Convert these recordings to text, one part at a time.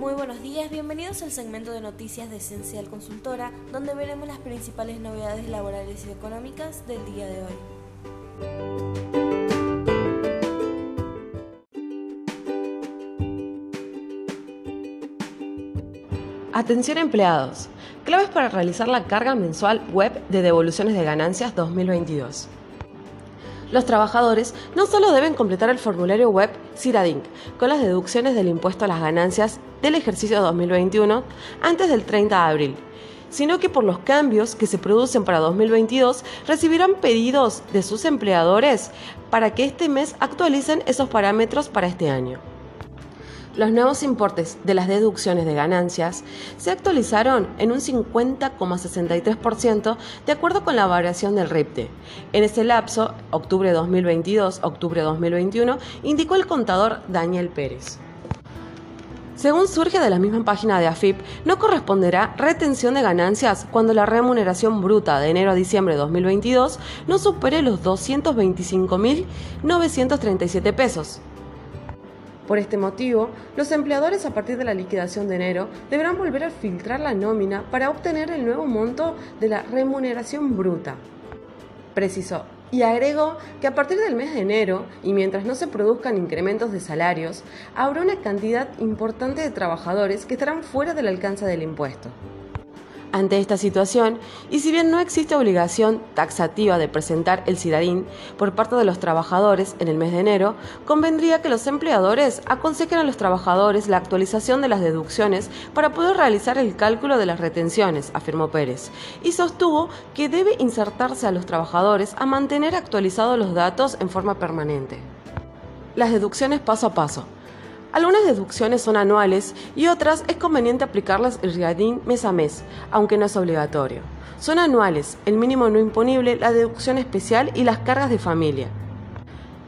Muy buenos días, bienvenidos al segmento de noticias de Esencial Consultora, donde veremos las principales novedades laborales y económicas del día de hoy. Atención empleados. Claves para realizar la carga mensual web de devoluciones de ganancias 2022. Los trabajadores no solo deben completar el formulario web CIRADINC con las deducciones del impuesto a las ganancias del ejercicio 2021 antes del 30 de abril, sino que por los cambios que se producen para 2022 recibirán pedidos de sus empleadores para que este mes actualicen esos parámetros para este año. Los nuevos importes de las deducciones de ganancias se actualizaron en un 50,63% de acuerdo con la variación del RIPTE. En ese lapso, octubre 2022-octubre 2021, indicó el contador Daniel Pérez. Según surge de la misma página de AFIP, no corresponderá retención de ganancias cuando la remuneración bruta de enero a diciembre de 2022 no supere los 225.937 pesos. Por este motivo, los empleadores a partir de la liquidación de enero deberán volver a filtrar la nómina para obtener el nuevo monto de la remuneración bruta. Precisó y agregó que a partir del mes de enero, y mientras no se produzcan incrementos de salarios, habrá una cantidad importante de trabajadores que estarán fuera del alcance del impuesto. Ante esta situación, y si bien no existe obligación taxativa de presentar el CIDARIN por parte de los trabajadores en el mes de enero, convendría que los empleadores aconsejen a los trabajadores la actualización de las deducciones para poder realizar el cálculo de las retenciones, afirmó Pérez, y sostuvo que debe insertarse a los trabajadores a mantener actualizados los datos en forma permanente. Las deducciones paso a paso. Algunas deducciones son anuales y otras es conveniente aplicarlas el RIADIN mes a mes, aunque no es obligatorio. Son anuales, el mínimo no imponible, la deducción especial y las cargas de familia.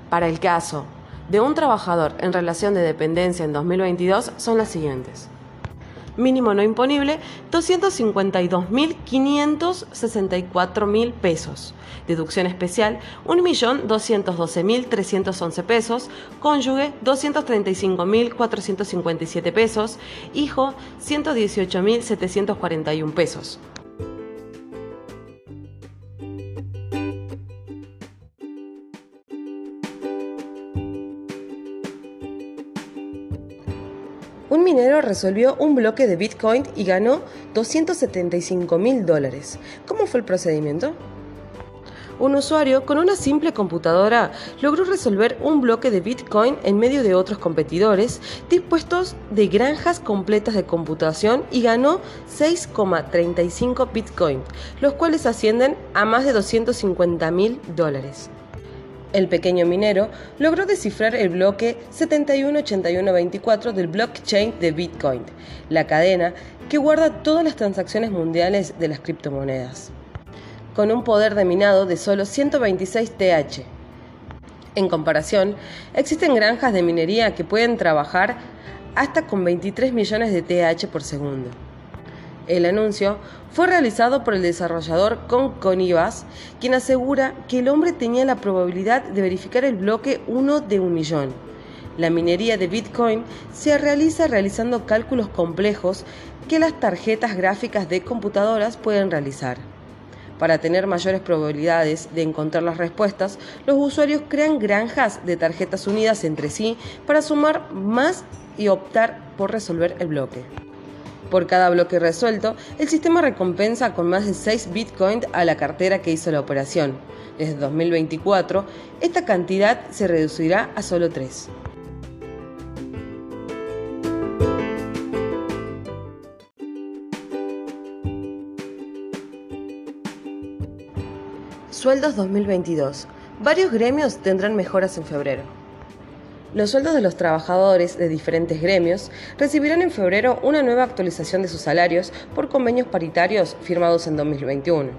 Para el caso de un trabajador en relación de dependencia en 2022 son las siguientes mínimo no imponible, 252.564.000 pesos. Deducción especial, 1.212.311 pesos. Cónyuge, 235.457 pesos. Hijo, 118.741 pesos. Un minero resolvió un bloque de Bitcoin y ganó 275 mil dólares. ¿Cómo fue el procedimiento? Un usuario con una simple computadora logró resolver un bloque de Bitcoin en medio de otros competidores dispuestos de granjas completas de computación y ganó 6,35 Bitcoin, los cuales ascienden a más de 250 mil dólares. El pequeño minero logró descifrar el bloque 718124 del blockchain de Bitcoin, la cadena que guarda todas las transacciones mundiales de las criptomonedas, con un poder de minado de solo 126 TH. En comparación, existen granjas de minería que pueden trabajar hasta con 23 millones de TH por segundo. El anuncio fue realizado por el desarrollador Conconivas, quien asegura que el hombre tenía la probabilidad de verificar el bloque 1 de un millón. La minería de Bitcoin se realiza realizando cálculos complejos que las tarjetas gráficas de computadoras pueden realizar. Para tener mayores probabilidades de encontrar las respuestas, los usuarios crean granjas de tarjetas unidas entre sí para sumar más y optar por resolver el bloque. Por cada bloque resuelto, el sistema recompensa con más de 6 Bitcoin a la cartera que hizo la operación. Desde 2024, esta cantidad se reducirá a solo 3. Sueldos 2022. Varios gremios tendrán mejoras en febrero. Los sueldos de los trabajadores de diferentes gremios recibirán en febrero una nueva actualización de sus salarios por convenios paritarios firmados en 2021.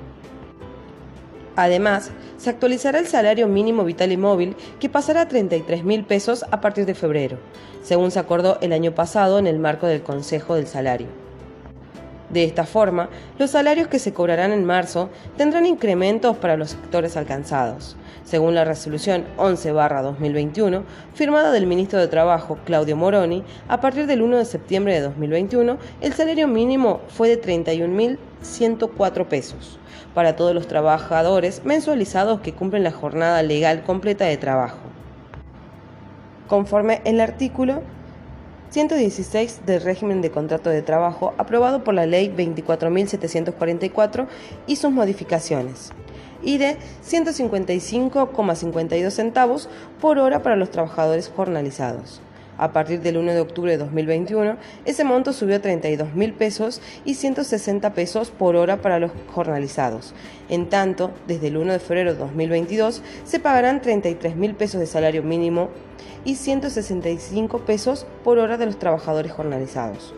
Además, se actualizará el salario mínimo vital y móvil que pasará a 33 mil pesos a partir de febrero, según se acordó el año pasado en el marco del Consejo del Salario. De esta forma, los salarios que se cobrarán en marzo tendrán incrementos para los sectores alcanzados. Según la resolución 11-2021, firmada del ministro de Trabajo, Claudio Moroni, a partir del 1 de septiembre de 2021, el salario mínimo fue de 31.104 pesos para todos los trabajadores mensualizados que cumplen la jornada legal completa de trabajo. Conforme el artículo 116 del régimen de contrato de trabajo aprobado por la Ley 24.744 y sus modificaciones, y de 155,52 centavos por hora para los trabajadores jornalizados. A partir del 1 de octubre de 2021, ese monto subió a 32 mil pesos y 160 pesos por hora para los jornalizados. En tanto, desde el 1 de febrero de 2022 se pagarán 33 mil pesos de salario mínimo y 165 pesos por hora de los trabajadores jornalizados.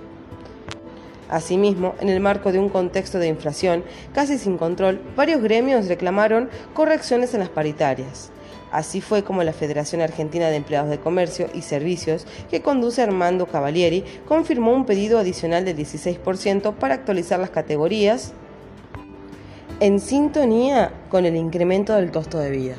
Asimismo, en el marco de un contexto de inflación casi sin control, varios gremios reclamaron correcciones en las paritarias. Así fue como la Federación Argentina de Empleados de Comercio y Servicios, que conduce Armando Cavalieri, confirmó un pedido adicional del 16% para actualizar las categorías en sintonía con el incremento del costo de vida.